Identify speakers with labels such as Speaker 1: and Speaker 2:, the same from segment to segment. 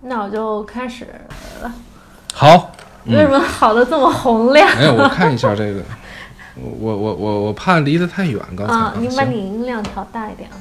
Speaker 1: 那我就开始了。
Speaker 2: 好，
Speaker 1: 为什么好的这么洪亮？
Speaker 2: 哎，我看一下这个，我我我我我怕离得太远，刚才
Speaker 1: 啊，你把
Speaker 2: 行
Speaker 1: 你音量调大一点啊。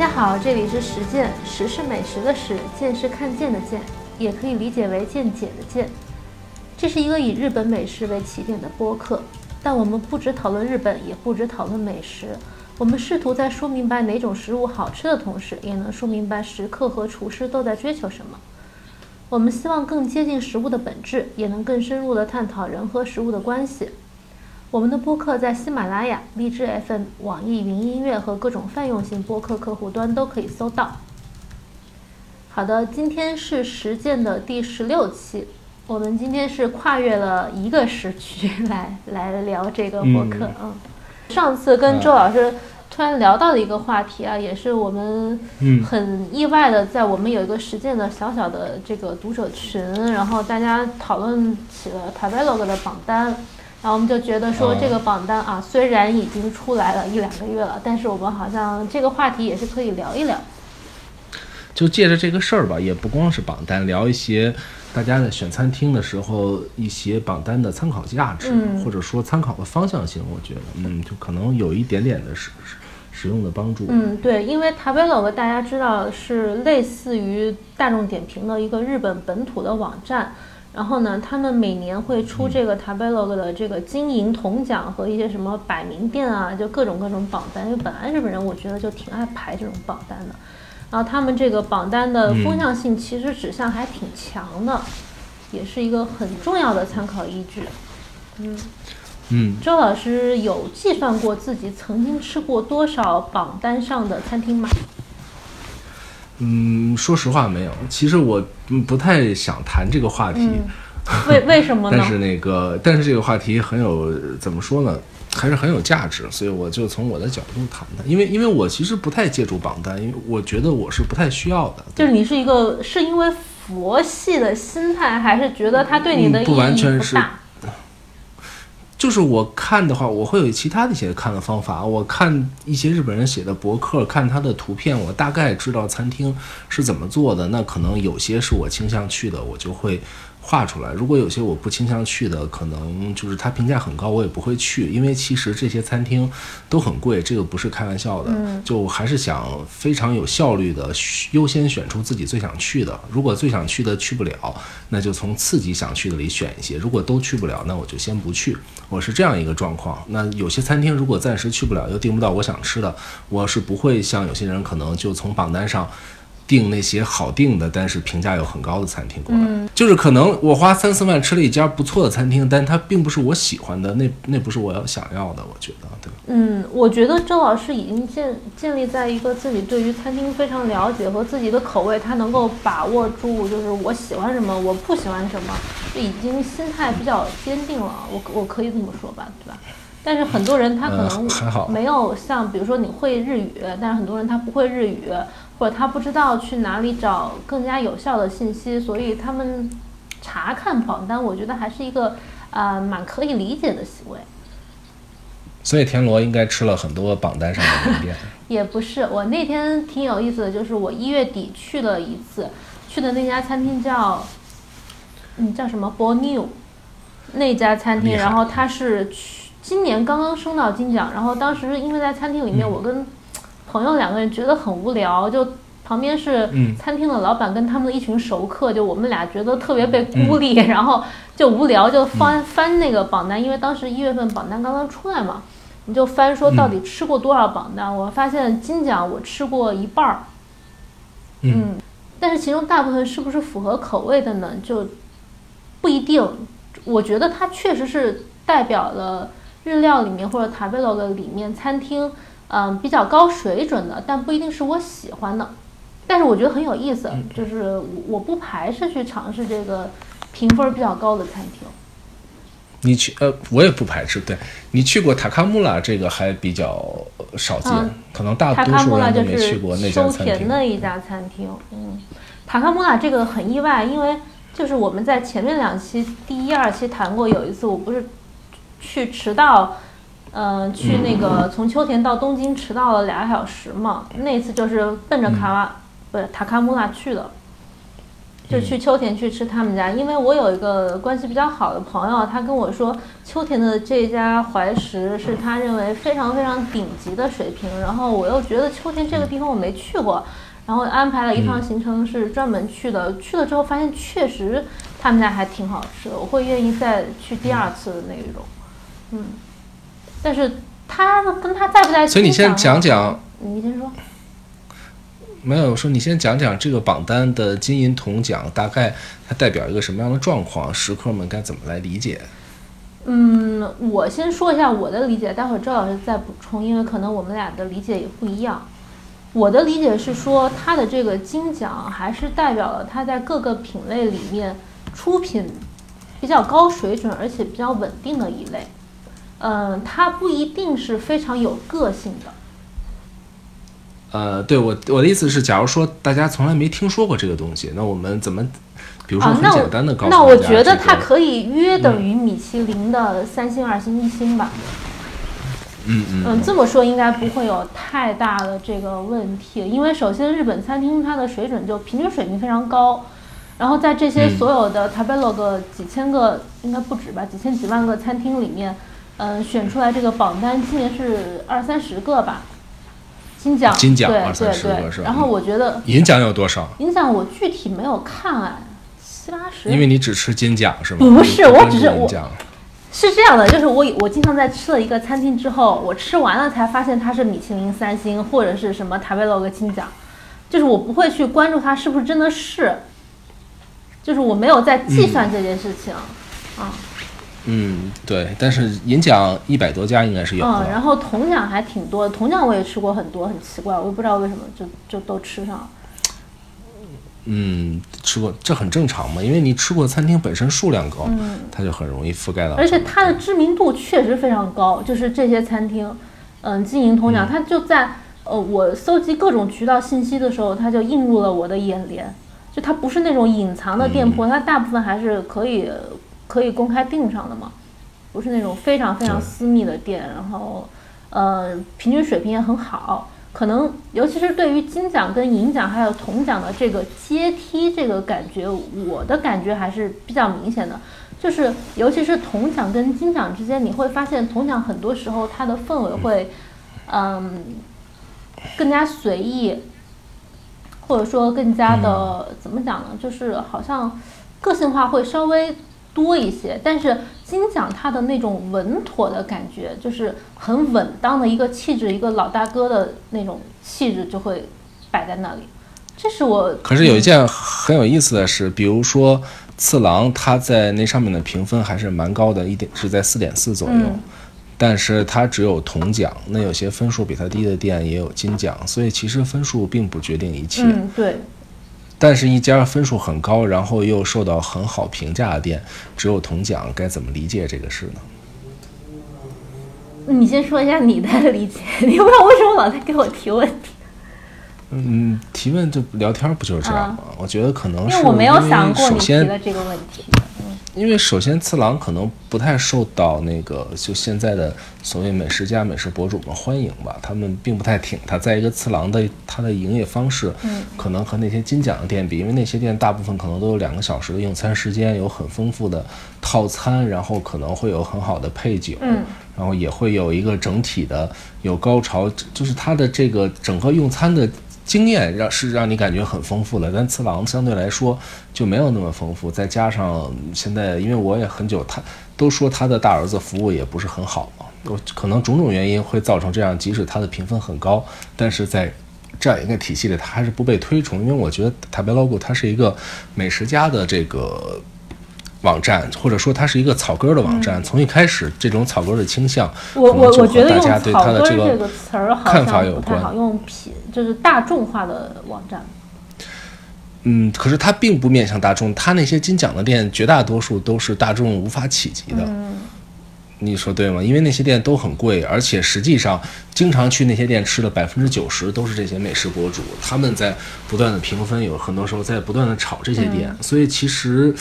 Speaker 1: 大家好，这里是实践，食是美食的食，见是看见的见，也可以理解为见解的见。这是一个以日本美食为起点的播客，但我们不只讨论日本，也不只讨论美食。我们试图在说明白哪种食物好吃的同时，也能说明白食客和厨师都在追求什么。我们希望更接近食物的本质，也能更深入地探讨人和食物的关系。我们的播客在喜马拉雅、荔枝 FM、网易云音乐和各种泛用型播客客户端都可以搜到。好的，今天是实践的第十六期，我们今天是跨越了一个时区来来聊这个播客。嗯，上次跟周老师突然聊到的一个话题啊，也是我们
Speaker 2: 嗯
Speaker 1: 很意外的，在我们有一个实践的小小的这个读者群，然后大家讨论起了 Tabelog 的榜单。然后我们就觉得说
Speaker 2: 哦
Speaker 1: 这个榜单啊，虽然已经出来了一两个月了，但是我们好像这个话题也是可以聊一聊。
Speaker 2: 就借着这个事儿吧，也不光是榜单，聊一些大家在选餐厅的时候一些榜单的参考价值，
Speaker 1: 嗯
Speaker 2: 或者说参考的方向性，我觉得，嗯，就可能有一点点的实实实用的帮助。
Speaker 1: 嗯，对，因为 Tabelog 大家知道是类似于大众点评的一个日本本土的网站。然后呢，他们每年会出这个 Tabelog 的这个金银铜奖和一些什么百名店啊，就各种各种榜单。因为本来日本人我觉得就挺爱排这种榜单的，然后他们这个榜单的风向性其实指向还挺强的，也是一个很重要的参考依据。嗯，
Speaker 2: 嗯，
Speaker 1: 周老师有计算过自己曾经吃过多少榜单上的餐厅吗？
Speaker 2: 嗯，说实话没有。其实我嗯不太想谈这个话题，
Speaker 1: 嗯，为为什么呢？
Speaker 2: 但是那个，但是这个话题很有怎么说呢？还是很有价值，所以我就从我的角度谈谈。因为因为我其实不太借助榜单，因为我觉得我是不太需要的。
Speaker 1: 就是你是一个是因为佛系的心态，还是觉得它对你的意义
Speaker 2: 嗯不完全是
Speaker 1: 大？
Speaker 2: 就是我看的话，我会有其他的一些看的方法。我看一些日本人写的博客，看他的图片，我大概知道餐厅是怎么做的。那可能有些是我倾向去的，我就会画出来。如果有些我不倾向去的，可能就是它评价很高，我也不会去，因为其实这些餐厅都很贵，这个不是开玩笑的。
Speaker 1: 嗯
Speaker 2: 就还是想非常有效率的优先选出自己最想去的。如果最想去的去不了，那就从次级想去的里选一些。如果都去不了，那我就先不去。我是这样一个状况。那有些餐厅如果暂时去不了，又订不到我想吃的，我是不会像有些人可能就从榜单上。订那些好订的，但是评价又很高的餐厅过来，
Speaker 1: 嗯
Speaker 2: 就是可能我花三四万吃了一家不错的餐厅，但它并不是我喜欢的，那那不是我要想要的，我觉得，对吧？
Speaker 1: 嗯，我觉得周老师已经建建立在一个自己对于餐厅非常了解和自己的口味，他能够把握住，就是我喜欢什么，我不喜欢什么，就已经心态比较坚定了。我我可以这么说吧，对吧？但是很多人他可
Speaker 2: 呃
Speaker 1: 能
Speaker 2: 还 好
Speaker 1: 没有像比如说你会日语，但是很多人他不会日语，或者他不知道去哪里找更加有效的信息，所以他们查看榜单，我觉得还是一个呃蛮可以理解的行为。
Speaker 2: 所以田螺应该吃了很多榜单上的名店。
Speaker 1: 也不是，我那天挺有意思的，就是我一月底去了一次，去的那家餐厅叫，嗯，叫什么 b o n New，那家餐厅，然后它是去今年刚刚升到金奖，然后当时因为在餐厅里面，
Speaker 2: 嗯
Speaker 1: 我跟朋友两个人觉得很无聊，就旁边是
Speaker 2: 嗯
Speaker 1: 餐厅的老板跟他们的一群熟客，就我们俩觉得特别被
Speaker 2: 嗯
Speaker 1: 孤立，然后就无聊就翻、翻那个榜单，因为当时一月份榜单刚刚出来嘛。你就翻说到底吃过多少榜单？我发现金奖我吃过一半儿，
Speaker 2: 嗯
Speaker 1: 但是其中大部分是不是符合口味的呢？就不一定。我觉得它确实是代表了日料里面或者塔贝罗的里面餐厅，嗯，比较高水准的，但不一定是我喜欢的。但是我觉得很有意思，就是我我不排斥去尝试这个评分比较高的餐厅。
Speaker 2: 你去呃，我也不排斥。对你去过塔卡穆拉这个还比较少见，
Speaker 1: 嗯
Speaker 2: 可能大
Speaker 1: 塔
Speaker 2: 多数都没去过那家
Speaker 1: 收
Speaker 2: 餐厅。
Speaker 1: 田的一家餐厅，嗯，塔卡穆拉这个很意外，因为就是我们在前面两期第一、二期谈过，有一次我不是去迟到，嗯、去那个从秋田到东京迟到了俩小时嘛，那次就是奔着卡瓦、不是塔卡穆拉去的。就去秋田去吃他们家，因为我有一个关系比较好的朋友，他跟我说秋田的这家怀石是他认为非常非常顶级的水平，然后我又觉得秋田这个地方我没去过，然后安排了一趟行程是专门去的，去了之后发现确实他们家还挺好吃的，我会愿意再去第二次的那种，嗯，但是他跟他在不在，
Speaker 2: 所以你先讲讲，
Speaker 1: 你先说。
Speaker 2: 没有我说，你先讲讲这个榜单的金银铜奖大概它代表一个什么样的状况，食客们该怎么来理解？
Speaker 1: 嗯，我先说一下我的理解，待会儿周老师再补充，因为可能我们俩的理解也不一样。我的理解是说，它的这个金奖还是代表了它在各个品类里面出品比较高水准，而且比较稳定的一类。嗯，它不一定是非常有个性的。
Speaker 2: 呃，对我我的意思是，假如说大家从来没听说过这个东西，那我们怎么，比如说很简单的告诉
Speaker 1: 那我觉得它可以约等于米其林的三星、二星、一星吧。
Speaker 2: 嗯嗯
Speaker 1: 嗯，这么说应该不会有太大的这个问题，因为首先日本餐厅它的水准就平均水平非常高，然后在这些
Speaker 2: 嗯
Speaker 1: 所有的 Tabelog 几千个应该不止吧，几千几万个餐厅里面，嗯，选出来这个榜单今年是二三十个吧，金奖，
Speaker 2: 金奖
Speaker 1: 对
Speaker 2: 二三十个是吧
Speaker 1: 然后我觉得
Speaker 2: 银奖有多少？
Speaker 1: 银奖我具体没有看啊，七八十，
Speaker 2: 因为你只吃金奖是吗？
Speaker 1: 不是我只是我是这样的，就是我我经常在吃了一个餐厅之后，我吃完了才发现它是米其林三星或者是什么塔贝罗格金奖，就是我不会去关注它是不是真的是，就是我没有在计算这件事情，啊
Speaker 2: 嗯，对，但是银奖一百多家应该是有
Speaker 1: 嗯，
Speaker 2: 的。
Speaker 1: 然后铜奖还挺多的，铜奖我也吃过很多，很奇怪，我也不知道为什么就就都吃上了。
Speaker 2: 嗯，吃过这很正常嘛，因为你吃过餐厅本身数量高，
Speaker 1: 嗯
Speaker 2: 它就很容易覆盖到。
Speaker 1: 而且它的知名度确实非常高，就是这些餐厅，嗯，经营铜奖，它就在呃我搜集各种渠道信息的时候，它就映入了我的眼帘。就它不是那种隐藏的店铺，它大部分还是可以可以公开订上的嘛，不是那种非常非常私密的店，然后呃平均水平也很好。可能尤其是对于金奖跟银奖还有铜奖的这个阶梯这个感觉，我的感觉还是比较明显的。就是尤其是铜奖跟金奖之间，你会发现铜奖很多时候它的氛围会，嗯，更加随意，或者说更加的、怎么讲呢？就是好像个性化会稍微多一些。但是金奖它的那种稳妥的感觉，就是很稳当的一个气质，一个老大哥的那种气质就会摆在那里。这是我
Speaker 2: 可是有一件很有意思的事，比如说次郎，他在那上面的评分还是蛮高的，一点是在四点四左右。
Speaker 1: 嗯
Speaker 2: 但是它只有铜奖，那有些分数比它低的店也有金奖，所以其实分数并不决定一切。
Speaker 1: 嗯，对，
Speaker 2: 但是，一家分数很高，然后又受到很好评价的店，只有铜奖，该怎么理解这个事呢？
Speaker 1: 你先说一下你的理解，你不知道为什么老在给我提问题。
Speaker 2: 嗯，提问就聊天不就是这样吗？我觉得可能是
Speaker 1: 因为我没有想过你提的这个问题。
Speaker 2: 因为首先，次郎可能不太受到那个就现在的所谓美食家、美食博主们欢迎吧，他们并不太挺他。再一个，次郎的他的营业方式，
Speaker 1: 嗯，
Speaker 2: 可能和那些金奖的店比，因为那些店大部分可能都有两个小时的用餐时间，有很丰富的套餐，然后可能会有很好的配酒，
Speaker 1: 嗯，
Speaker 2: 然后也会有一个整体的有高潮，就是它的这个整个用餐的。经验让是让你感觉很丰富的，但次郎相对来说就没有那么丰富。再加上现在，因为我也很久，他都说他的大儿子服务也不是很好嘛，我可能种种原因会造成这样。即使他的评分很高，但是在这样一个体系里，他还是不被推崇。因为我觉得塔贝 logo 它是一个美食家的这个。网站，或者说它是一个草根的网站，从一开始这种草根的倾向，
Speaker 1: 我我我觉得用
Speaker 2: 草根
Speaker 1: 这个词儿好像不太好，用品就是大众化的网站。
Speaker 2: 嗯，可是它并不面向大众，它那些金奖的店绝大多数都是大众无法企及的。你说对吗？因为那些店都很贵，而且实际上经常去那些店吃的百分之九十都是这些美食博主，他们在不断的评分，有很多时候在不断的炒这些店。所以其实，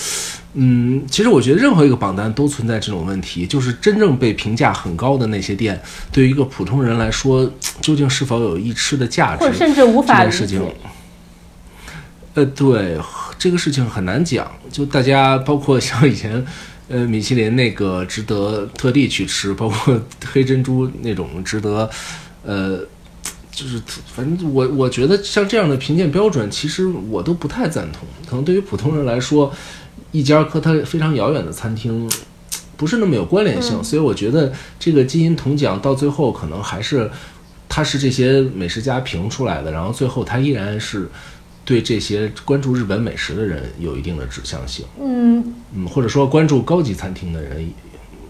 Speaker 2: 嗯，其实我觉得任何一个榜单都存在这种问题，就是真正被评价很高的那些店，对于一个普通人来说，究竟是否有一吃的价值，
Speaker 1: 或者甚至无法
Speaker 2: 理解。呃，对这个事情很难讲。就大家包括像以前。呃，米其林那个值得特地去吃，包括黑珍珠那种值得，呃，就是反正我我觉得像这样的评鉴标准，其实我都不太赞同。可能对于普通人来说，一家和他非常遥远的餐厅不是那么有关联性，所以我觉得这个金银铜奖到最后可能还是它是这些美食家评出来的，然后最后它依然是。对这些关注日本美食的人有一定的指向性，
Speaker 1: 嗯
Speaker 2: 嗯，或者说关注高级餐厅的人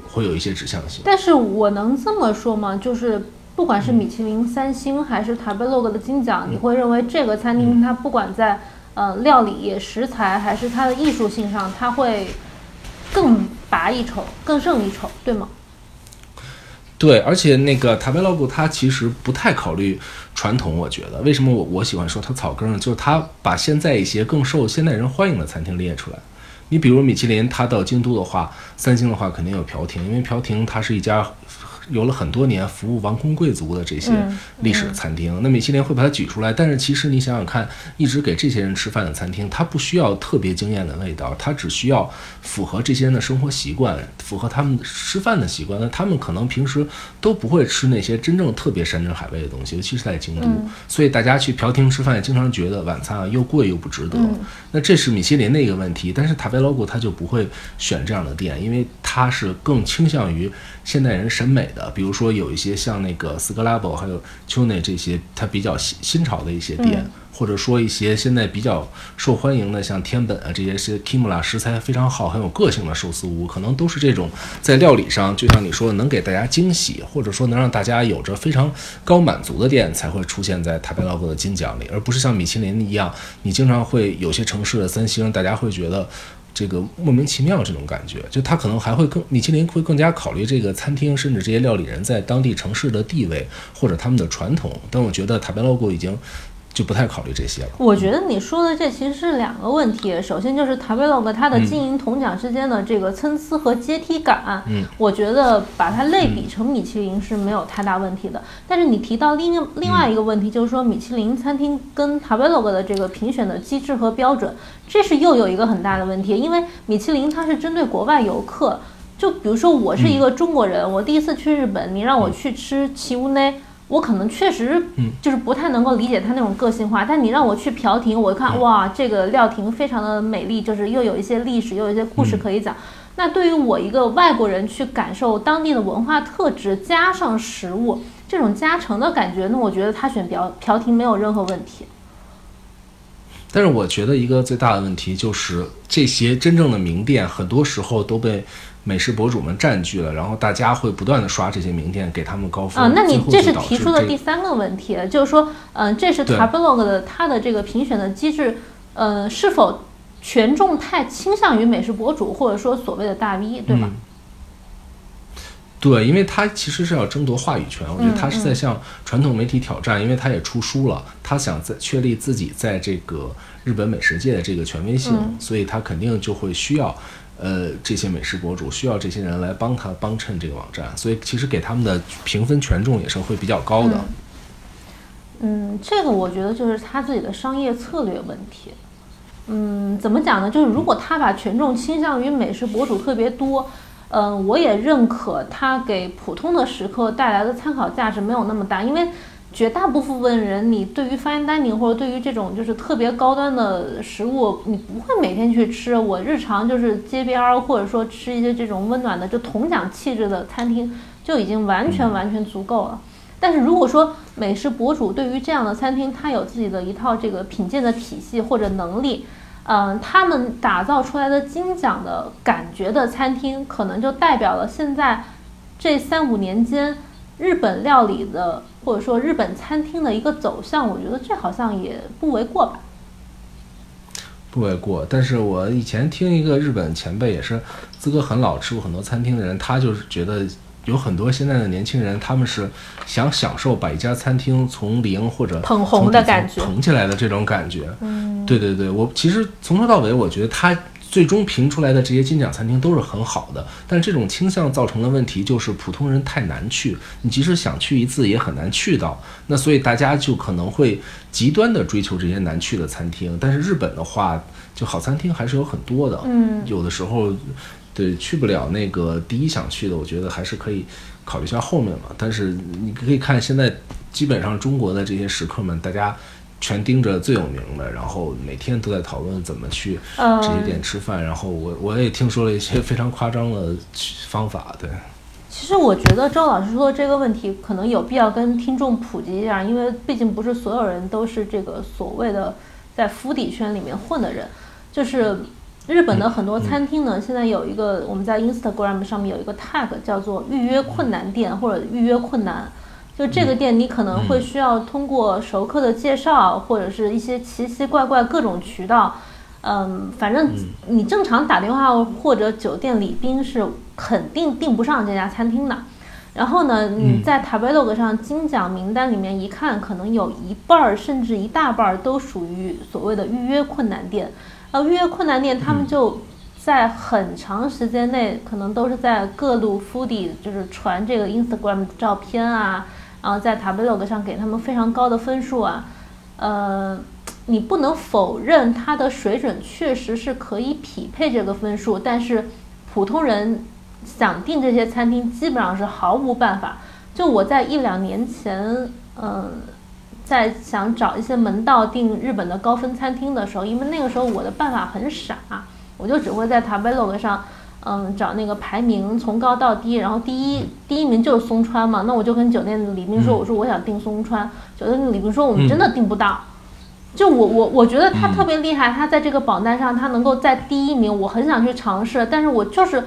Speaker 2: 会有一些指向性。
Speaker 1: 但是我能这么说吗？就是不管是米其林三星还是塔贝洛格的金奖，你会认为这个餐厅它不管在呃料理、食材还是它的艺术性上，它会更拔一筹、更胜一筹，对吗？
Speaker 2: 对，而且那个塔贝洛布他其实不太考虑传统，我觉得为什么我我喜欢说他草根呢？就是他把现在一些更受现代人欢迎的餐厅列出来。你比如米其林，他到京都的话，三星的话肯定有朴廷，因为朴廷它是一家。有了很多年服务王公贵族的这些历史餐厅，那米其林会把它举出来。但是其实你想想看，一直给这些人吃饭的餐厅，它不需要特别惊艳的味道，它只需要符合这些人的生活习惯，符合他们吃饭的习惯。那他们可能平时都不会吃那些真正特别山珍海味的东西，尤其是在京都。所以大家去嫖厅吃饭，经常觉得晚餐啊又贵又不值得。那这是米其林的一个问题。但是塔贝 logo 它就不会选这样的店，因为它是更倾向于现代人审美的。呃，比如说有一些像那个斯格拉博，还有丘内这些，它比较新新潮的一些店，或者说一些现在比较受欢迎的，像天本啊这些是 Kimura 食材非常好、很有个性的寿司屋，可能都是这种在料理上，就像你说的，能给大家惊喜，或者说能让大家有着非常高满足的店，才会出现在塔贝劳格的金奖里，而不是像米其林一样，你经常会有些城市的三星，大家会觉得。这个莫名其妙这种感觉，就他可能还会更米其林会更加考虑这个餐厅，甚至这些料理人在当地城市的地位或者他们的传统。但我觉得塔贝 logo 已经。就不太考虑这些了。
Speaker 1: 我觉得你说的这其实是两个问题。首先就是塔贝洛格它的金银铜奖之间的这个参差和阶梯感，
Speaker 2: 嗯，
Speaker 1: 我觉得把它类比成米其林是没有太大问题的。但是你提到另另外一个问题，就是说米其林餐厅跟塔贝洛格的这个评选的机制和标准，这是又有一个很大的问题。因为米其林它是针对国外游客，就比如说我是一个中国人，我第一次去日本，你让我去吃奇屋内。我可能确实就是不太能够理解他那种个性化，但你让我去朴廷，我看哇，这个料亭非常的美丽，就是又有一些历史，又有一些故事可以讲。那对于我一个外国人去感受当地的文化特质，加上食物这种加成的感觉，那我觉得他选朴朴亭没有任何问题。
Speaker 2: 但是我觉得一个最大的问题就是这些真正的名店，很多时候都被。美食博主们占据了，然后大家会不断的刷这些名店，给他们高分。
Speaker 1: 啊，那你这是提出的第三个问题，就是说，嗯，这是 Tablog 的它的这个评选的机制，呃，是否权重太倾向于美食博主，或者说所谓的大 V，对吗？
Speaker 2: 对，因为他其实是要争夺话语权，我觉得他是在
Speaker 1: 嗯
Speaker 2: 向传统媒体挑战，因为他也出书了，他想在确立自己在这个日本美食界的这个权威性，
Speaker 1: 嗯
Speaker 2: 所以他肯定就会需要。呃，这些美食博主需要这些人来帮他帮衬这个网站，所以其实给他们的评分权重也是会比较高的。
Speaker 1: 嗯，这个我觉得就是他自己的商业策略问题。嗯，怎么讲呢？就是如果他把权重倾向于美食博主特别多，嗯、我也认可他给普通的食客带来的参考价值没有那么大，因为绝大部分人，你对于 fine dining 或者对于这种就是特别高端的食物，你不会每天去吃。我日常就是街边儿，或者说吃一些这种温暖的就同享气质的餐厅，就已经完全完全足够了。但是如果说美食博主对于这样的餐厅，他有自己的一套这个品鉴的体系或者能力，嗯、他们打造出来的精讲的感觉的餐厅，可能就代表了现在这三五年间日本料理的或者说日本餐厅的一个走向。我觉得这好像也不为过吧。
Speaker 2: 不为过，但是我以前听一个日本前辈，也是资格很老、吃过很多餐厅的人，他就是觉得有很多现在的年轻人，他们是想享受把一家餐厅从零或者
Speaker 1: 捧红的感觉
Speaker 2: 捧起来的这种感觉。
Speaker 1: 嗯，
Speaker 2: 对对对，我其实从头到尾，我觉得他最终评出来的这些金奖餐厅都是很好的，但这种倾向造成的问题就是普通人太难去，你即使想去一次也很难去到。那所以大家就可能会极端的追求这些难去的餐厅，但是日本的话，就好餐厅还是有很多的，
Speaker 1: 嗯
Speaker 2: 有的时候。对，去不了那个第一想去的，我觉得还是可以考虑一下后面嘛。但是你可以看现在基本上中国的这些食客们，大家全盯着最有名的，然后每天都在讨论怎么去
Speaker 1: 呃
Speaker 2: 这些店吃饭。然后我我也听说了一些非常夸张的方法，对，
Speaker 1: 其实我觉得周老师说的这个问题可能有必要跟听众普及一下，因为毕竟不是所有人都是这个所谓的在府邸圈里面混的人。就是日本的很多餐厅呢，现在有一个我们在 Instagram 上面有一个 tag 叫做预约困难店或者预约困难。就这个店，你可能会需要通过熟客的介绍，或者是一些奇奇怪怪各种渠道，嗯，反正你正常打电话或者酒店礼宾是肯定订不上这家餐厅的。然后呢，你在 Tabelog 上金奖名单里面一看，可能有一半儿甚至一大半儿都属于所谓的预约困难店。呃，预约困难店他们就在很长时间内，可能都是在各路 foodie 就是传这个 Instagram 照片啊，然后在 Tabelog 上给他们非常高的分数啊，呃。你不能否认他的水准确实是可以匹配这个分数，但是普通人想订这些餐厅基本上是毫无办法。就我在一两年前，嗯，在想找一些门道订日本的高分餐厅的时候，因为那个时候我的办法很傻，我就只会在 Tabelog 上，嗯，找那个排名从高到低，然后第一第一名就是松川嘛，那我就跟酒店的礼宾说，我说我想订松川，酒店的礼宾说我们真的订不到。就我我我觉得他特别厉害，他在这个榜单上他能够在第一名，我很想去尝试，但是我就是，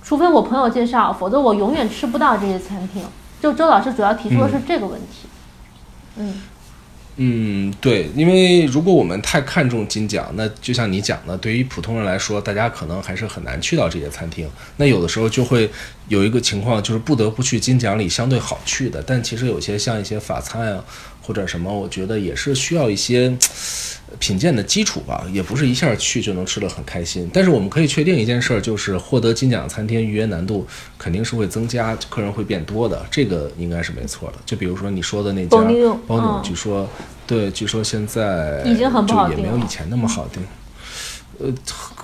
Speaker 1: 除非我朋友介绍，否则我永远吃不到这些餐厅。就周老师主要提出的是这个问题，嗯
Speaker 2: 嗯，嗯对，因为如果我们太看重金奖，那就像你讲的，对于普通人来说，大家可能还是很难去到这些餐厅。那有的时候就会有一个情况，就是不得不去金奖里相对好去的。但其实有些像一些法餐啊，或者什么，我觉得也是需要一些品鉴的基础吧，也不是一下去就能吃得很开心。但是我们可以确定一件事儿，就是获得金奖餐厅预约难度肯定是会增加，客人会变多的，这个应该是没错的。就比如说你说的那家
Speaker 1: 包
Speaker 2: 据说。对，据说现在
Speaker 1: 已经很不好
Speaker 2: 就也没有以前那么好订。呃，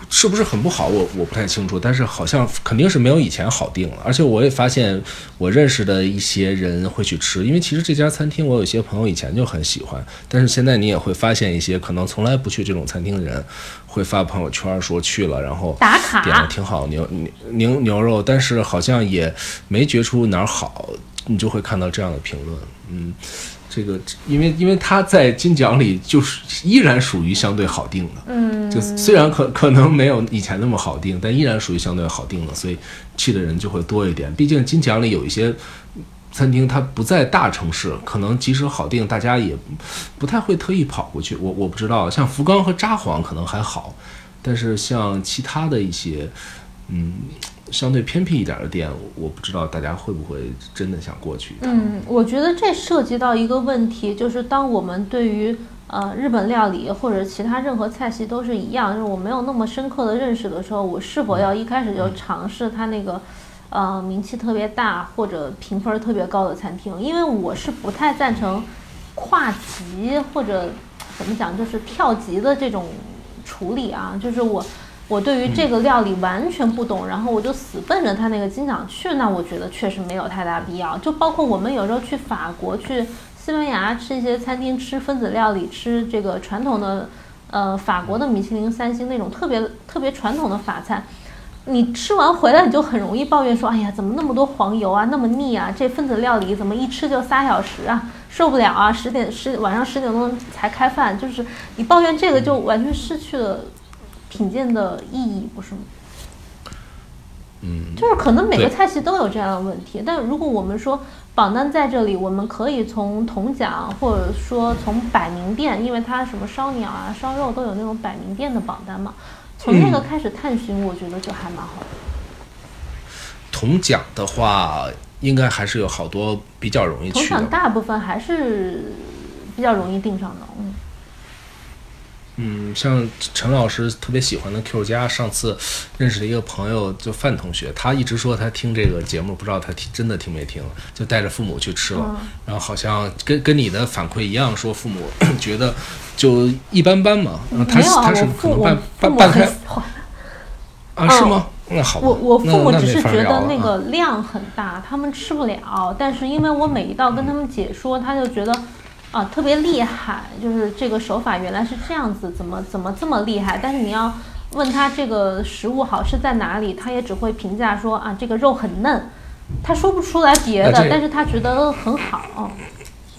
Speaker 2: 是不是很不好？我我不太清楚，但是好像肯定是没有以前好订了。而且我也发现，我认识的一些人会去吃，因为其实这家餐厅我有些朋友以前就很喜欢，但是现在你也会发现一些可能从来不去这种餐厅的人，会发朋友圈说去了，然后
Speaker 1: 打卡
Speaker 2: 点了挺好牛牛牛牛肉，但是好像也没觉出哪儿好，你就会看到这样的评论，嗯。这个，因为因为他在金奖里就是依然属于相对好定的，
Speaker 1: 嗯，
Speaker 2: 就虽然可可能没有以前那么好定，但依然属于相对好定的，所以去的人就会多一点。毕竟金奖里有一些餐厅，它不在大城市，可能即使好定，大家也不太会特意跑过去。我我不知道，像福冈和札幌可能还好，但是像其他的一些，嗯，相对偏僻一点的店，我不知道大家会不会真的想过去。
Speaker 1: 嗯，我觉得这涉及到一个问题，就是当我们对于呃日本料理或者其他任何菜系都是一样，就是我没有那么深刻的认识的时候，我是否要一开始就尝试它那个呃名气特别大或者评分特别高的餐厅？因为我是不太赞成跨级或者怎么讲，就是跳级的这种处理啊，就是我。我对于这个料理完全不懂，然后我就死奔着他那个金奖去，那我觉得确实没有太大必要。就包括我们有时候去法国、去西班牙吃一些餐厅，吃分子料理，吃这个传统的，呃，法国的米其林三星那种特别 特别传统的法餐，你吃完回来你就很容易抱怨说，哎呀，怎么那么多黄油啊，那么腻啊，这分子料理怎么一吃就仨小时啊，受不了啊，十点十晚上十点钟才开饭，就是你抱怨这个就完全失去了。品鉴的意义不是吗？
Speaker 2: 嗯，
Speaker 1: 就是可能每个菜系都有这样的问题，但如果我们说榜单在这里，我们可以从铜奖或者说从百名店，因为它什么烧鸟啊、烧肉都有那种百名店的榜单嘛，从那个开始探寻，我觉得就还蛮好的。
Speaker 2: 铜奖的话，应该还是有好多比较容易去的。
Speaker 1: 铜奖大部分还是比较容易定上的，嗯。
Speaker 2: 嗯，像陈老师特别喜欢的 Q 家，上次认识了一个朋友，就范同学，他一直说他听这个节目，不知道他听真的听没听，就带着父母去吃了，然后好像跟跟你的反馈一样，说父母 觉得就一般般嘛。他他是可能半半半开啊？是吗？那好吧。
Speaker 1: 我我父母只是觉得那个量很大，他们吃不了，但是因为我每一道跟他们解说，他就觉得。啊，特别厉害，就是这个手法原来是这样子，怎么怎么这么厉害？但是你要问他这个食物好吃在哪里，他也只会评价说啊，这个肉很嫩，他说不出来别的，但是他觉得很好。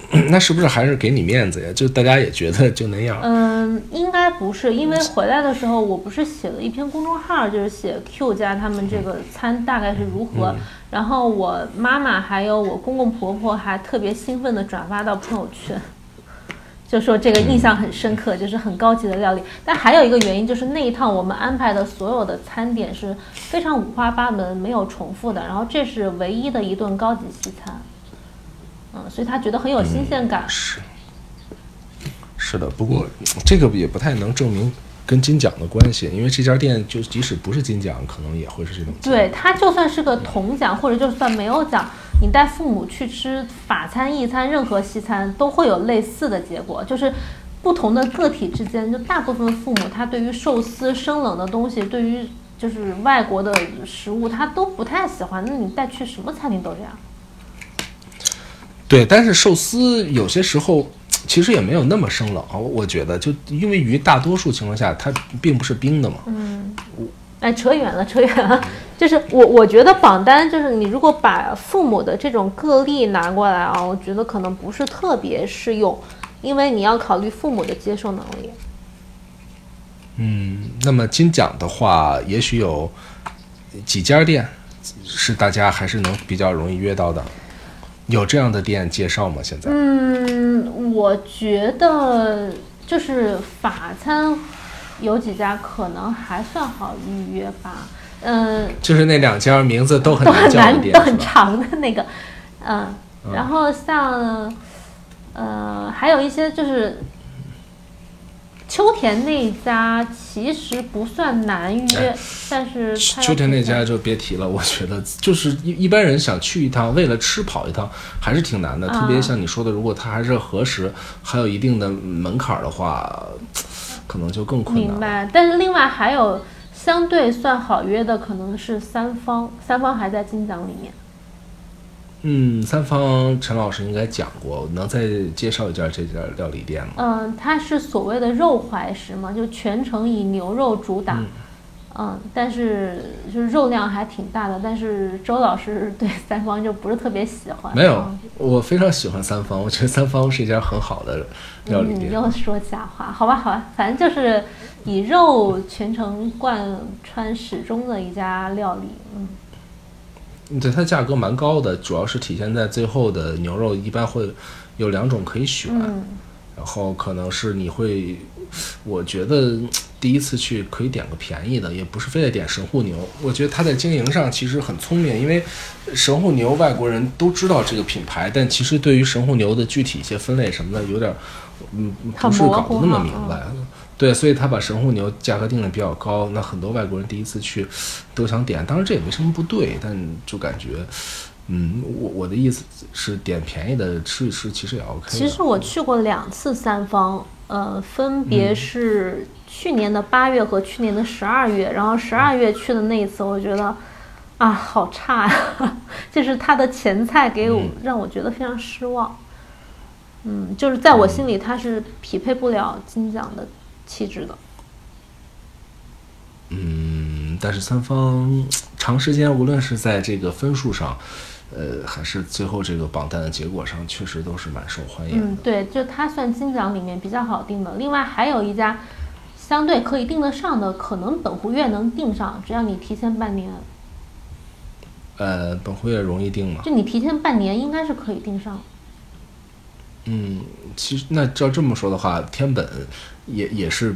Speaker 2: 那是不是还是给你面子呀？就大家也觉得就那样？
Speaker 1: 嗯，应该不是，因为回来的时候我不是写了一篇公众号，就是写 Q 家他们这个餐大概是如何。然后我妈妈还有我公公婆婆还特别兴奋地转发到朋友圈，就说这个印象很深刻，就是很高级的料理。但还有一个原因就是那一趟我们安排的所有的餐点是非常五花八门、没有重复的，然后这是唯一的一顿高级西餐。嗯，所以他觉得很有新鲜感。
Speaker 2: 是，是的。不过这个也不太能证明跟金奖的关系，因为这家店就即使不是金奖，可能也会是这种。
Speaker 1: 对，它就算是个铜奖，或者就算没有奖，你带父母去吃法餐、意餐、任何西餐，都会有类似的结果，就是不同的个体之间，就大部分父母他对于寿司生冷的东西，对于就是外国的食物，他都不太喜欢。那你带去什么餐厅都这样。
Speaker 2: 对，但是寿司有些时候其实也没有那么生冷我觉得就因为鱼大多数情况下它并不是冰的嘛。
Speaker 1: 嗯，哎，扯远了，扯远了。就是我我觉得榜单就是你如果把父母的这种个例拿过来啊，我觉得可能不是特别适用，因为你要考虑父母的接受能力。
Speaker 2: 嗯，那么金奖的话，也许有几家店是大家还是能比较容易约到的。有这样的店介绍吗？现在？
Speaker 1: 嗯，我觉得就是法餐有几家可能还算好预约吧。嗯，
Speaker 2: 就是那两家名字都很
Speaker 1: 难
Speaker 2: 叫的店，
Speaker 1: 都很长的那个。嗯，然后像呃，还有一些就是。秋田那家其实不算难约，但是
Speaker 2: 秋田那家就别提了。我觉得就是一一般人想去一趟，为了吃跑一趟，还是挺难的。特别像你说的，如果他还是核实，还有一定的门槛的话，可能就更困难。
Speaker 1: 明白。但是另外还有相对算好约的，可能是三方，三方还在金奖里面。
Speaker 2: 嗯，三方陈老师应该讲过，能再介绍一下这家料理店吗？
Speaker 1: 嗯，它是所谓的肉怀石嘛，就全程以牛肉主打。嗯，但是就是肉量还挺大的，但是周老师对三方就不是特别喜欢。
Speaker 2: 没有，我非常喜欢三方，我觉得三方是一家很好的料理店。
Speaker 1: 你又说假话，好吧，好吧，反正就是以肉全程贯穿始终的一家料理，嗯。
Speaker 2: 对它价格蛮高的，主要是体现在最后的牛肉一般会有两种可以选，然后可能是你会，我觉得第一次去可以点个便宜的，也不是非得点神户牛。我觉得他在经营上其实很聪明，因为神户牛外国人都知道这个品牌，但其实对于神户牛的具体一些分类什么的，有点嗯不是搞得那么明白。对，所以他把神户牛价格定的比较高，那很多外国人第一次去都想点，当然这也没什么不对，但就感觉。嗯，我我的意思是点便宜的吃一吃，其实也 OK。
Speaker 1: 其实我去过两次三方，呃，分别是去年的八月和去年的十二月。然后十二月去的那一次，我觉得啊，好差呀，就是他的前菜给我让我觉得非常失望。嗯，就是在我心里，他是匹配不了金奖的气质的。
Speaker 2: 嗯，但是三方长时间，无论是在这个分数上。呃，还是最后这个榜单的结果上，确实都是蛮受欢迎
Speaker 1: 的。嗯，对，就它算金奖里面比较好定的。另外还有一家相对可以定得上的，可能本湖月能定上，只要你提前半年。
Speaker 2: 呃，本湖月容易定吗？
Speaker 1: 就你提前半年，应该是可以定上。
Speaker 2: 嗯，其实那照这么说的话，天本也也是，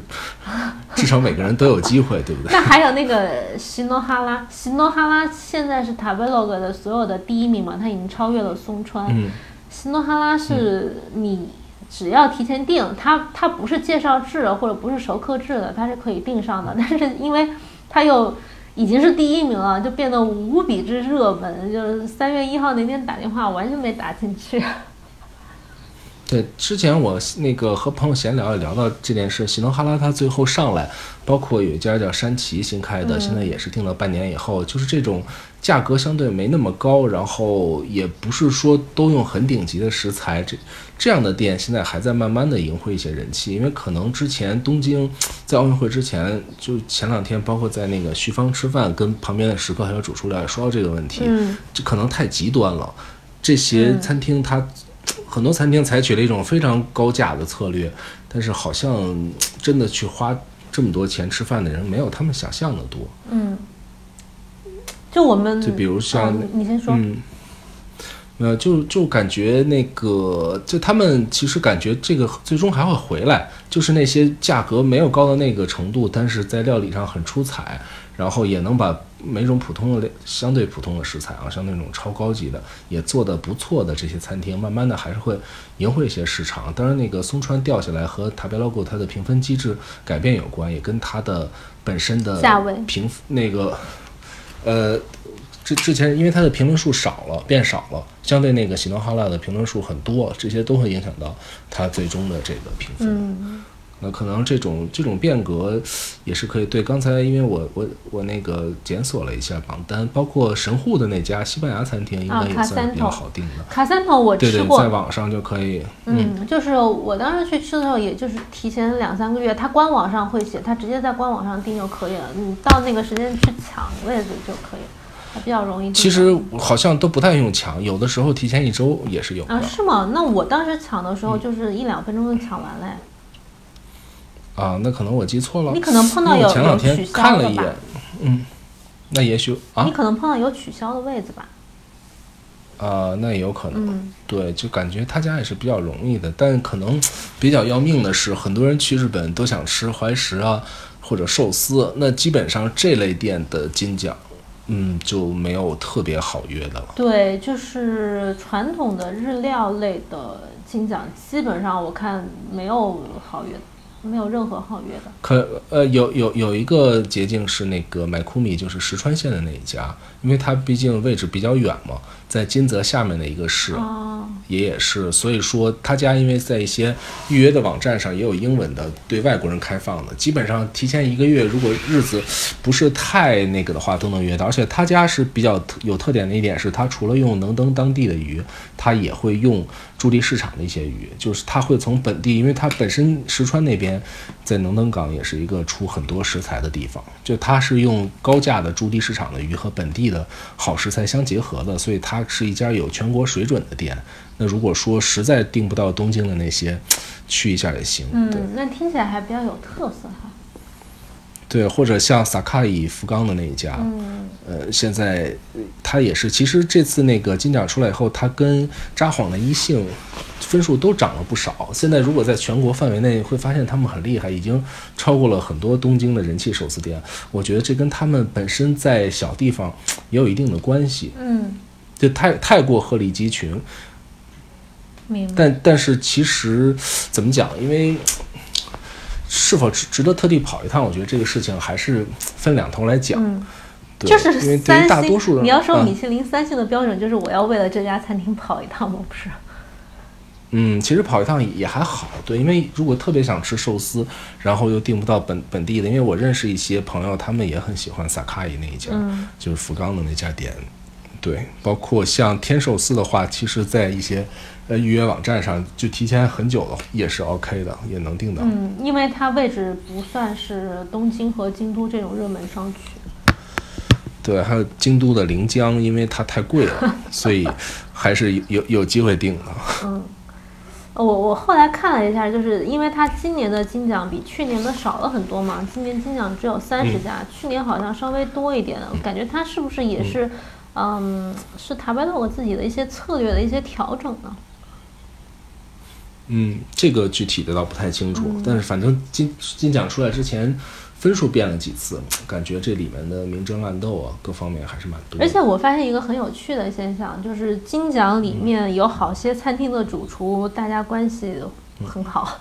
Speaker 2: 至少每个人都有机会，对不对？
Speaker 1: 那还有那个西诺哈拉，西诺哈拉现在是塔贝洛格的所有的第一名嘛，他已经超越了松川。
Speaker 2: 嗯，
Speaker 1: 西诺哈拉是你只要提前订，它它不是介绍制或者不是熟客制的，它是可以订上的。但是因为它又已经是第一名了，就变得无比之热门。就是三月一号那天打电话，完全没打进去。
Speaker 2: 对，之前我那个和朋友闲聊也聊到这件事，喜能哈拉它最后上来，包括有一家叫山崎新开的，现在也是定了半年以后，就是这种价格相对没那么高，然后也不是说都用很顶级的食材，这这样的店现在还在慢慢的赢回一些人气，因为可能之前东京在奥运会之前，就前两天包括在那个旭芳吃饭，跟旁边的食客还有主厨聊说到这个问题，这可能太极端了，这些餐厅它。很多餐厅采取了一种非常高价的策略，但是好像真的去花这么多钱吃饭的人没有他们想象的多。
Speaker 1: 嗯，就我们
Speaker 2: 就比如像
Speaker 1: 你先说，
Speaker 2: 嗯，呃，就就感觉那个，就他们其实感觉这个最终还会回来，就是那些价格没有高到那个程度，但是在料理上很出彩，然后也能把。每种普通的、相对普通的食材啊，像那种超高级的，也做的不错的这些餐厅，慢慢的还是会赢回一些市场。当然，那个松川掉下来和塔贝 logo 它的评分机制改变有关，也跟它的本身的
Speaker 1: 价位
Speaker 2: 评那个呃，之之前因为它的评论数少了，变少了，相对那个喜诺哈拉的评论数很多，这些都会影响到它最终的这个评分。那可能这种这种变革也是可以对刚才，因为我我我那个检索了一下榜单，包括神户的那家西班牙餐厅，应该也算是比较好订的。
Speaker 1: 卡三头我
Speaker 2: 吃过，在网上就可以。
Speaker 1: 嗯，就是我当时去吃的时候，也就是提前两三个月，他官网上会写，他直接在官网上订就可以了。你到那个时间去抢位子就可以了，它比较容易。
Speaker 2: 其实好像都不太用抢，有的时候提前一周也是有。
Speaker 1: 啊，是吗？那我当时抢的时候就是一两分钟就抢完了。
Speaker 2: 啊，那可能我记错了。
Speaker 1: 你可能碰到有
Speaker 2: 前两天看了一
Speaker 1: 眼，
Speaker 2: 嗯，那也许啊。
Speaker 1: 你可能碰到有取消的位置吧？
Speaker 2: 啊，那也有可能。对，就感觉他家也是比较容易的，但可能比较要命的是，很多人去日本都想吃怀石啊或者寿司，那基本上这类店的金奖，嗯，就没有特别好约的了。
Speaker 1: 对，就是传统的日料类的金奖，基本上我看没有好约的。没有任何好约的。
Speaker 2: 可呃，有有有一个捷径是那个买库米，就是石川县的那一家，因为它毕竟位置比较远嘛，在金泽下面的一个市，也也是，所以说他家因为在一些预约的网站上也有英文的，对外国人开放的，基本上提前一个月，如果日子不是太那个的话，都能约到。而且他家是比较有特点的一点是，他除了用能登当地的鱼，他也会用。驻地市场的一些鱼，就是它会从本地，因为它本身石川那边在能登港也是一个出很多食材的地方，就它是用高价的驻地市场的鱼和本地的好食材相结合的，所以它是一家有全国水准的店。那如果说实在订不到东京的那些，去一下也行。
Speaker 1: 嗯，那听起来还比较有特色哈。
Speaker 2: 对，或者像萨卡伊福冈的那一家，呃，现在他。也是，其实这次那个金奖出来以后，他跟札幌的一幸分数都涨了不少。现在如果在全国范围内，会发现他们很厉害，已经超过了很多东京的人气寿司店。我觉得这跟他们本身在小地方也有一定的关系。
Speaker 1: 嗯，
Speaker 2: 就太太过鹤立鸡群。但但是其实怎么讲？因为是否值值得特地跑一趟，我觉得这个事情还是分两头来讲。
Speaker 1: 嗯，
Speaker 2: 对，
Speaker 1: 就是
Speaker 2: 因为对于大多数
Speaker 1: 星。
Speaker 2: 人，
Speaker 1: 你要说
Speaker 2: 啊
Speaker 1: 米其林三星的标准，就是我要为了这家餐厅跑一趟吗？不是。
Speaker 2: 嗯，其实跑一趟也还好，对，因为如果特别想吃寿司，然后又订不到本本地的，因为我认识一些朋友，他们也很喜欢萨卡伊那一家，
Speaker 1: 嗯
Speaker 2: 就是福冈的那家店，对，包括像天寿司的话，其实在一些呃预约网站上就提前很久了，也是 OK 的，也能订到。
Speaker 1: 嗯，因为它位置不算是东京和京都这种热门商区。
Speaker 2: 对，还有京都的临江，因为它太贵了，所以还是有有有机会订的。
Speaker 1: 嗯，我我后来看了一下，就是因为它今年的金奖比去年的少了很多嘛，今年金奖只有三十家，去年好像稍微多一点，感觉它是不是也是，嗯，是塔白洛自己的一些策略的一些调整呢？
Speaker 2: 嗯，这个具体的倒不太清楚，
Speaker 1: 嗯
Speaker 2: 但是反正金金奖出来之前，分数变了几次，感觉这里面的明争暗斗啊，各方面还是蛮多。
Speaker 1: 而且我发现一个很有趣的现象，就是金奖里面有好些餐厅的主厨，大家关系很好。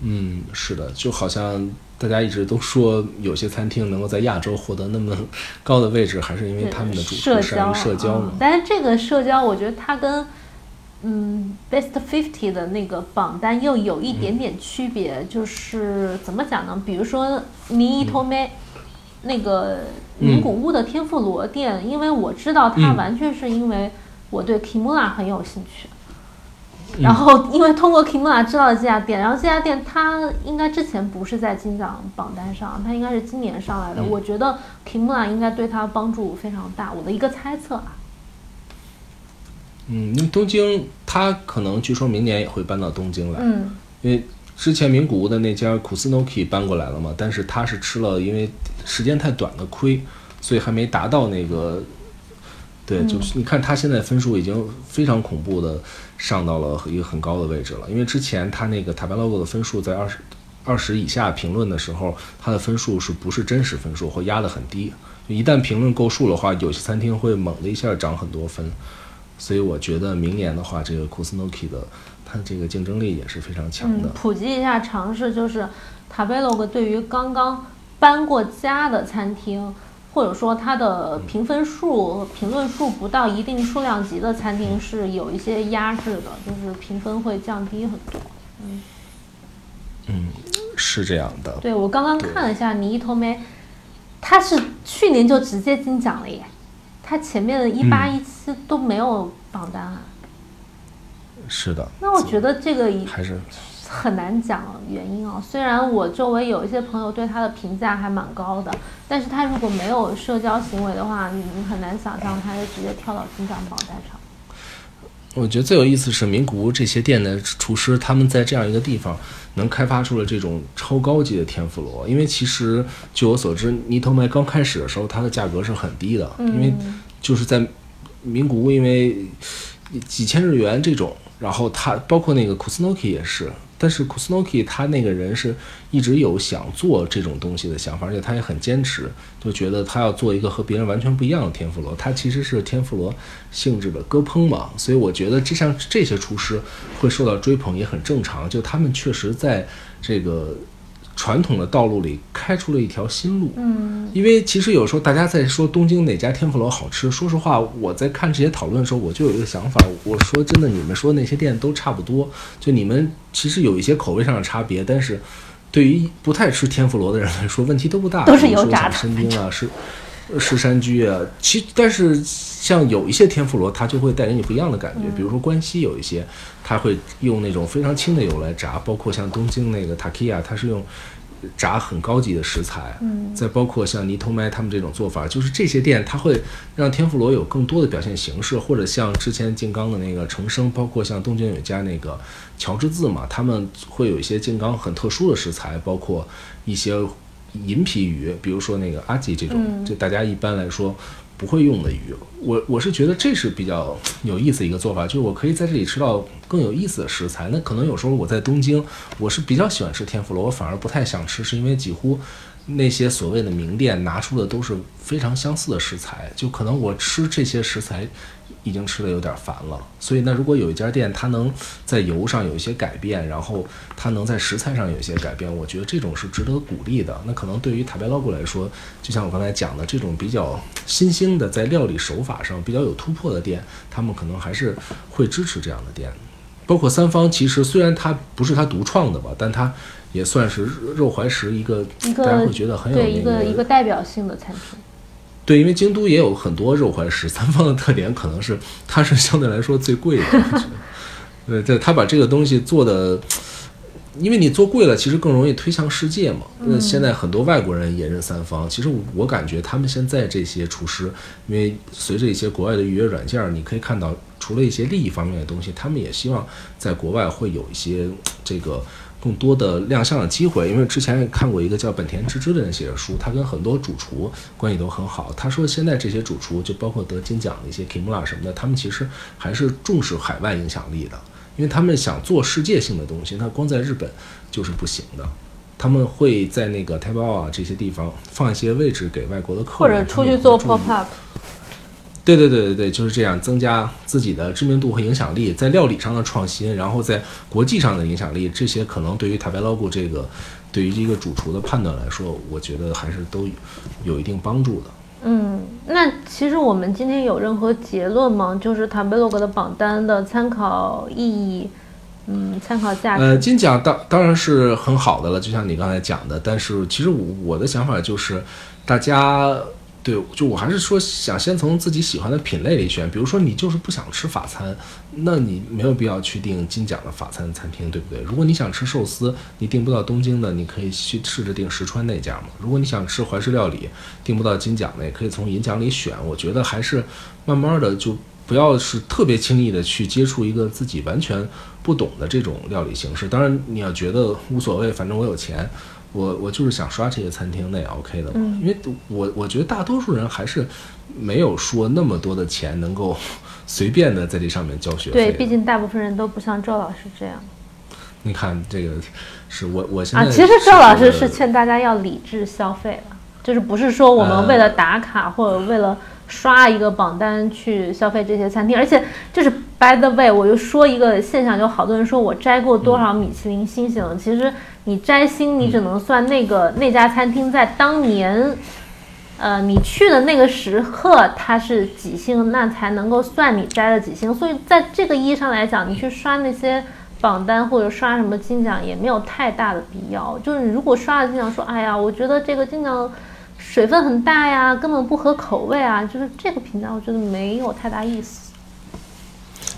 Speaker 2: 嗯，是的，就好像大家一直都说，有些餐厅能够在亚洲获得那么高的位置，还是因为他们的主
Speaker 1: 社交
Speaker 2: 厨善于社交嘛
Speaker 1: 嗯。但是这个社交，我觉得它跟嗯 Best Fifty 的那个榜单又有一点点区别，就是怎么讲呢？比如说尼伊托梅。那个名古屋的天妇罗店，因为我知道它
Speaker 2: 嗯
Speaker 1: 完全是因为我对 Kimura 很有兴趣，
Speaker 2: 嗯
Speaker 1: 然后因为通过 Kimura 知道了这家店，然后这家店它应该之前不是在金奖榜单上，它应该是今年上来的。
Speaker 2: 嗯
Speaker 1: 我觉得 Kimura 应该对它帮助非常大，我的一个猜测啊。
Speaker 2: 嗯，因为东京，它可能据说明年也会搬到东京来，
Speaker 1: 嗯
Speaker 2: 因为之前名古屋的那家库斯诺 k 搬过来了嘛，但是他是吃了因为时间太短的亏，所以还没达到那个。对，
Speaker 1: 嗯
Speaker 2: 就是你看他现在分数已经非常恐怖的上到了一个很高的位置了，因为之前他那个塔白 logo 的分数在二十二十以下评论的时候，他的分数是不是真实分数或压得很低？一旦评论够数的话，有些餐厅会猛的一下涨很多分，所以我觉得明年的话，这个库斯诺 k 的它这个竞争力也是非常强的
Speaker 1: 嗯，。普及一下常识，就是塔贝 log 对于刚刚搬过家的餐厅，或者说它的评分数、评论数不到一定数量级的餐厅是有一些压制的，就是评分会降低很多。
Speaker 2: 嗯，是这样的。
Speaker 1: 对我刚刚看了一下你一头没，他是去年就直接金奖了耶，他前面的一八一七都没有榜单啊。
Speaker 2: 是的。
Speaker 1: 那我觉得这个
Speaker 2: 还是
Speaker 1: 很难讲原因啊。虽然我周围有一些朋友对他的评价还蛮高的，但是他如果没有社交行为的话，你你很难想象他就直接跳到金奖榜单上。
Speaker 2: 我觉得最有意思是名古屋这些店的厨师，他们在这样一个地方能开发出了这种超高级的天妇罗。因为其实据我所知，尼头麦刚开始的时候，它的价格是很低的，因为
Speaker 1: 嗯
Speaker 2: 就是在名古屋，因为几千日元这种，然后它包括那个库斯诺 k 也是，但是 Kusnoki 他那个人是一直有想做这种东西的想法，而且他也很坚持，就觉得他要做一个和别人完全不一样的天妇罗。他其实是天妇罗性质的割烹嘛，所以我觉得这像这些厨师会受到追捧也很正常，就他们确实在这个传统的道路里开出了一条新路。
Speaker 1: 嗯，
Speaker 2: 因为其实有时候大家在说东京哪家天妇罗好吃，说实话，我在看这些讨论的时候，我就有一个想法，我说真的，你们说那些店都差不多，就你们其实有一些口味上的差别，但是对于不太吃天妇罗的人来说，问题都不大。
Speaker 1: 都是
Speaker 2: 比如说
Speaker 1: 油炸的
Speaker 2: 像参丁啊，是是山居啊，其但是像有一些天妇罗，它就会带给你不一样的感觉，比如说关西有一些，它会用那种非常轻的油来炸，包括像东京那个 Takiya，它是用炸很高级的食材，
Speaker 1: 嗯。
Speaker 2: 再包括像尼托麦他们这种做法，就是这些店它会让天妇罗有更多的表现形式，或者像之前静冈的那个成生，包括像东京有一家那个乔治字嘛，他们会有一些静冈很特殊的食材，包括一些银皮鱼，比如说那个阿吉这种，
Speaker 1: 嗯
Speaker 2: 就大家一般来说不会用的鱼。我我是觉得这是比较有意思的一个做法，就是我可以在这里吃到更有意思的食材。那可能有时候我在东京，我是比较喜欢吃天妇罗，我反而不太想吃，是因为几乎那些所谓的名店拿出的都是非常相似的食材，就可能我吃这些食材。已经吃的有点烦了，所以那如果有一家店，它能在油上有一些改变，然后它能在食材上有一些改变，我觉得这种是值得鼓励的。那可能对于塔贝拉古来说，就像我刚才讲的，这种比较新兴的，在料理手法上比较有突破的店，他们可能还是会支持这样的店。包括三方，其实虽然它不是它独创的吧，但它也算是肉怀石一个大家会觉得很有
Speaker 1: 对一个一个代表性的餐厅。
Speaker 2: 对，因为京都也有很多肉怀石，三方的特点可能是它是相对来说最贵的。对，对，他把这个东西做的，因为你做贵了，其实更容易推向世界嘛。那现在很多外国人也认三方，其实我感觉他们现在这些厨师，因为随着一些国外的预约软件，你可以看到，除了一些利益方面的东西，他们也希望在国外会有一些这个。更多的亮相的机会，因为之前看过一个叫本田直之的人写的书，他跟很多主厨关系都很好。他说现在这些主厨，就包括得金奖的一些 Kimura 什么的，他们其实还是重视海外影响力的，因为他们想做世界性的东西，那光在日本就是不行的。他们会在那个台北啊这些地方放一些位置给外国的客
Speaker 1: 人，或者出去做 pop up。
Speaker 2: 对对对对对，就是这样，增加自己的知名度和影响力，在料理上的创新，然后在国际上的影响力，这些可能对于塔贝劳古这个，对于一个主厨的判断来说，我觉得还是都有一定帮助的。
Speaker 1: 嗯，那其实我们今天有任何结论吗？就是塔贝劳古的榜单的参考意义，嗯，参考价值。
Speaker 2: 呃，金奖当当然是很好的了，就像你刚才讲的，但是其实我我的想法就是，大家。对，就我还是说想先从自己喜欢的品类里选，比如说你就是不想吃法餐，那你没有必要去订金奖的法餐餐厅，对不对？如果你想吃寿司，你订不到东京的，你可以去试着订石川那家嘛。如果你想吃怀石料理，订不到金奖的，也可以从银奖里选。我觉得还是慢慢的，就不要是特别轻易的去接触一个自己完全不懂的这种料理形式。当然，你要觉得无所谓，反正我有钱。我我就是想刷这些餐厅，那也 OK 的嘛。因为我我觉得大多数人还是没有说那么多的钱能够随便的在这上面交学
Speaker 1: 费。对，毕竟大部分人都不像周老师这样。
Speaker 2: 你看这个，是我我现在
Speaker 1: 啊，其实赵老师是劝大家要理智消费了，就是不是说我们为了打卡或者为了刷一个榜单去消费这些餐厅，而且就是 by the way，我就说一个现象，就好多人说我摘过多少米其林星星，其实。你摘星，你只能算那个那家餐厅在当年，呃，你去的那个时刻它是几星，那才能够算你摘了几星。所以在这个意义上来讲，你去刷那些榜单或者刷什么金奖也没有太大的必要。就是如果刷了金奖，说哎呀，我觉得这个金奖水分很大呀，根本不合口味啊，就是这个评价，我觉得没有太大意思。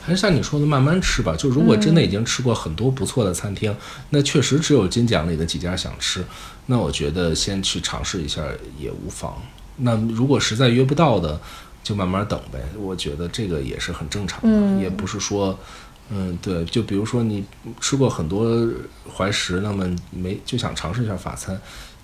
Speaker 2: 还是像你说的，慢慢吃吧。就如果真的已经吃过很多不错的餐厅，那确实只有金奖里的几家想吃，那我觉得先去尝试一下也无妨。那如果实在约不到的，就慢慢等呗。我觉得这个也是很正常的，也不是说，嗯，对。就比如说你吃过很多怀石，那么没就想尝试一下法餐。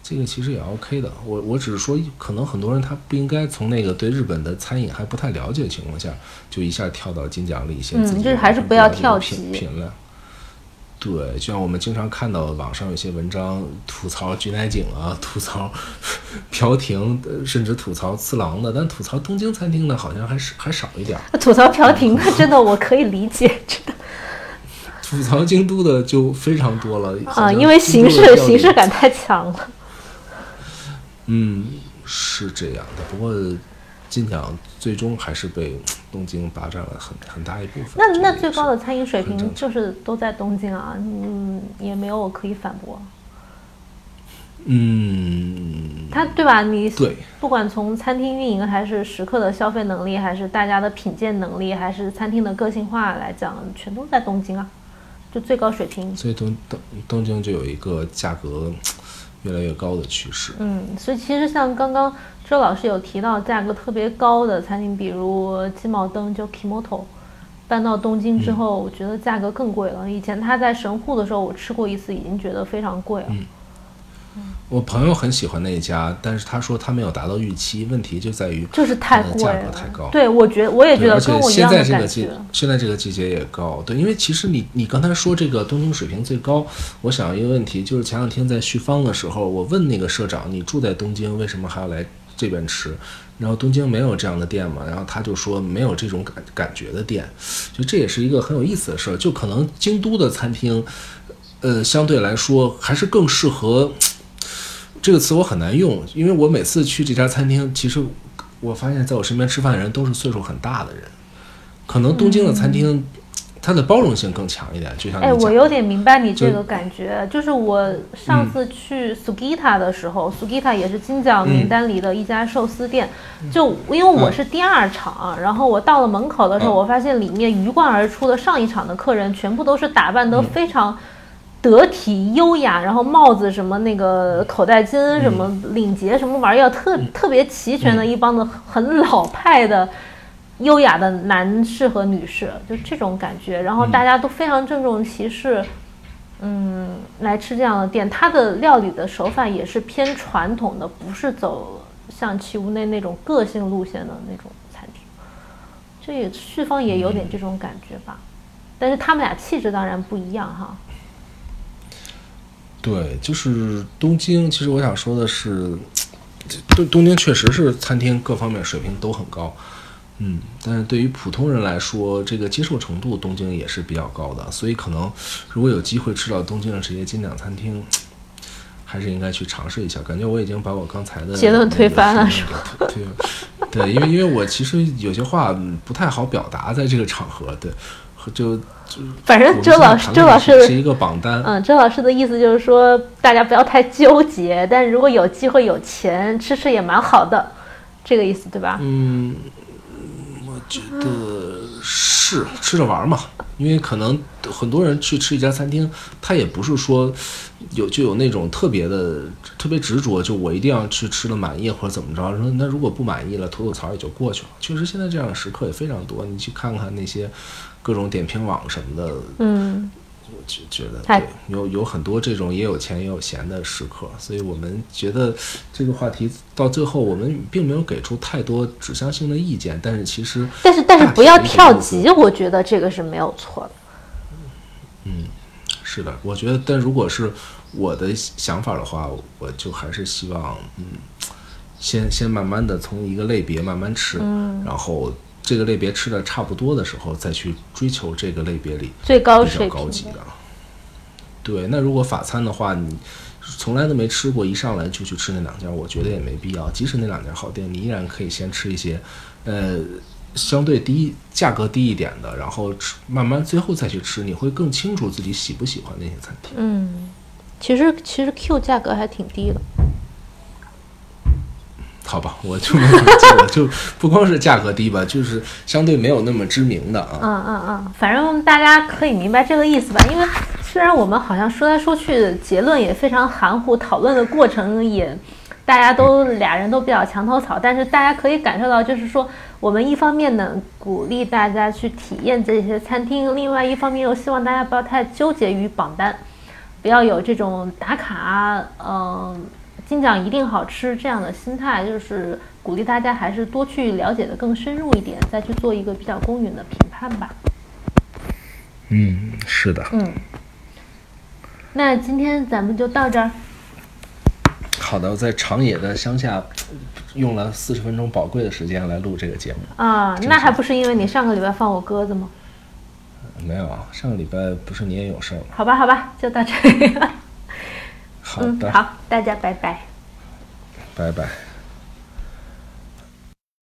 Speaker 2: 这个其实也 OK 的，我我只是说，可能很多人他不应该从那个对日本的餐饮还不太了解的情况下，就一下跳到金奖里先。
Speaker 1: 嗯，就是还是不要跳级。
Speaker 2: 品了。对，就像我们经常看到网上有些文章吐槽菊乃井啊，吐槽 朴亭，甚至吐槽次郎的，但吐槽东京餐厅的好像还是还少一点。
Speaker 1: 吐槽朴亭的真的我可以理解，真的。
Speaker 2: 吐槽京都的就非常多了
Speaker 1: 啊，因为形式形式感太强了。
Speaker 2: 嗯，是这样的。不过，金奖最终还是被东京霸占了很很大一部分。
Speaker 1: 那那最高的餐饮水平就是都在东京啊，嗯，也没有可以反驳。
Speaker 2: 嗯，
Speaker 1: 他对吧？你
Speaker 2: 对，
Speaker 1: 不管从餐厅运营，还是食客的消费能力，还是大家的品鉴能力，还是餐厅的个性化来讲，全都在东京啊，就最高水平。
Speaker 2: 所以东东东京就有一个价格。越来越高的趋势。
Speaker 1: 嗯，所以其实像刚刚周老师有提到价格特别高的餐厅，比如金茂登就 Kimoto，搬到东京之后，我觉得价格更贵了。以前他在神户的时候，我吃过一次，已经觉得非常贵了。
Speaker 2: 嗯，我朋友很喜欢那一家，但是他说他没有达到预期，问题就在于
Speaker 1: 就是太贵了
Speaker 2: 格太高。
Speaker 1: 对，我觉我也觉
Speaker 2: 得，而且
Speaker 1: 得跟我一
Speaker 2: 现
Speaker 1: 样的感
Speaker 2: 在这个季。，现在这个季节也高，对，因为其实你你刚才说这个东京水平最高，我想一个问题，就是前两天在旭芳的时候，我问那个社长，你住在东京，为什么还要来这边吃？然后东京没有这样的店嘛，然后他就说没有这种感感觉的店，就这也是一个很有意思的事儿，就可能京都的餐厅，呃，相对来说还是更适合。这个词我很难用，因为我每次去这家餐厅，其实我发现在我身边吃饭的人都是岁数很大的人，可能东京的餐厅、它的包容性更强一点，就像你
Speaker 1: 哎，我有点明白你这个感觉，就是我上次去 Sugita 的时候、s u g i t a 也是金奖名单里的一家寿司店，就因为我是第二场，然后我到了门口的时候，
Speaker 2: 嗯。
Speaker 1: 我发现里面鱼贯而出的上一场的客人全部都是打扮得非常。得体优雅，然后帽子什么那个口袋巾什么领结什么玩意儿，特特别齐全的一帮子很老派的优雅的男士和女士，就这种感觉。然后大家都非常郑重其事，嗯，来吃这样的店。它的料理的手法也是偏传统的，不是走像其屋内那种个性路线的那种餐厅。这也旭芳也有点这种感觉吧，但是他们俩气质当然不一样哈。
Speaker 2: 对，就是东京。其实我想说的是，东东京确实是餐厅各方面水平都很高，嗯，但是对于普通人来说，这个接受程度东京也是比较高的，所以可能如果有机会吃到东京的这些金奖餐厅。还是应该去尝试一下，感觉我已经把我刚才的
Speaker 1: 结论推翻了是
Speaker 2: 评论给推对，因为因为我其实有些话嗯不太好表达在这个场合，对，和就就
Speaker 1: 反正周老师，周老师
Speaker 2: 是是一个榜单，
Speaker 1: 嗯，周老师的意思就是说，大家不要太纠结，但如果有机会有钱吃吃也蛮好的，这个意思对吧？
Speaker 2: 嗯，我觉得是吃着玩儿嘛，因为可能很多人去吃一家餐厅，他也不是说有就有那种特别的特别执着，就我一定要去吃的满意或者怎么着。说那如果不满意了，吐吐槽也就过去了。确实，现在这样的时刻也非常多，你去看看那些各种点评网什么的，
Speaker 1: 嗯，
Speaker 2: 我就觉得对，有有很多这种也有钱也有闲的时刻，所以我们觉得这个话题到最后，我们并没有给出太多指向性的意见，但是其实
Speaker 1: 但是但是不要跳级，我觉得这个是没有错的。
Speaker 2: 嗯是的，我觉得，但如果是我的想法的话，我就还是希望，嗯，先先慢慢的从一个类别慢慢吃，
Speaker 1: 嗯
Speaker 2: 然后这个类别吃的差不多的时候，再去追求这个类别里
Speaker 1: 最高
Speaker 2: 比较
Speaker 1: 水平的
Speaker 2: 高级的。对，那如果法餐的话，你从来都没吃过，一上来就去吃那两家，我觉得也没必要。即使那两家好店，你依然可以先吃一些，呃，相对低、价格低一点的，然后吃，慢慢最后再去吃，你会更清楚自己喜不喜欢那些餐厅。
Speaker 1: 嗯，其实其实 Q 价格还挺低的。
Speaker 2: 好吧，我就没怎么记得，就不光是价格低吧，就是相对没有那么知名的啊。
Speaker 1: 嗯嗯嗯，反正大家可以明白这个意思吧？因为虽然我们好像说来说去结论也非常含糊，讨论的过程也大家都俩人都比较墙头草，但是大家可以感受到，就是说我们一方面呢鼓励大家去体验这些餐厅，另外一方面又希望大家不要太纠结于榜单，不要有这种打卡，嗯、金奖一定好吃这样的心态，就是鼓励大家还是多去了解的更深入一点，再去做一个比较公允的评判吧。
Speaker 2: 嗯，是的。
Speaker 1: 嗯，那今天咱们就到这儿。
Speaker 2: 好的，我在长野的乡下用了四十分钟宝贵的时间来录这个节目。
Speaker 1: 啊，那还不是因为你上个礼拜放我鸽子吗？
Speaker 2: 没有啊，上个礼拜不是你也有事儿吗？
Speaker 1: 好吧，好吧，就到这里了。
Speaker 2: 好
Speaker 1: 嗯，
Speaker 2: 的，
Speaker 1: 好，大家拜拜。
Speaker 2: 拜拜。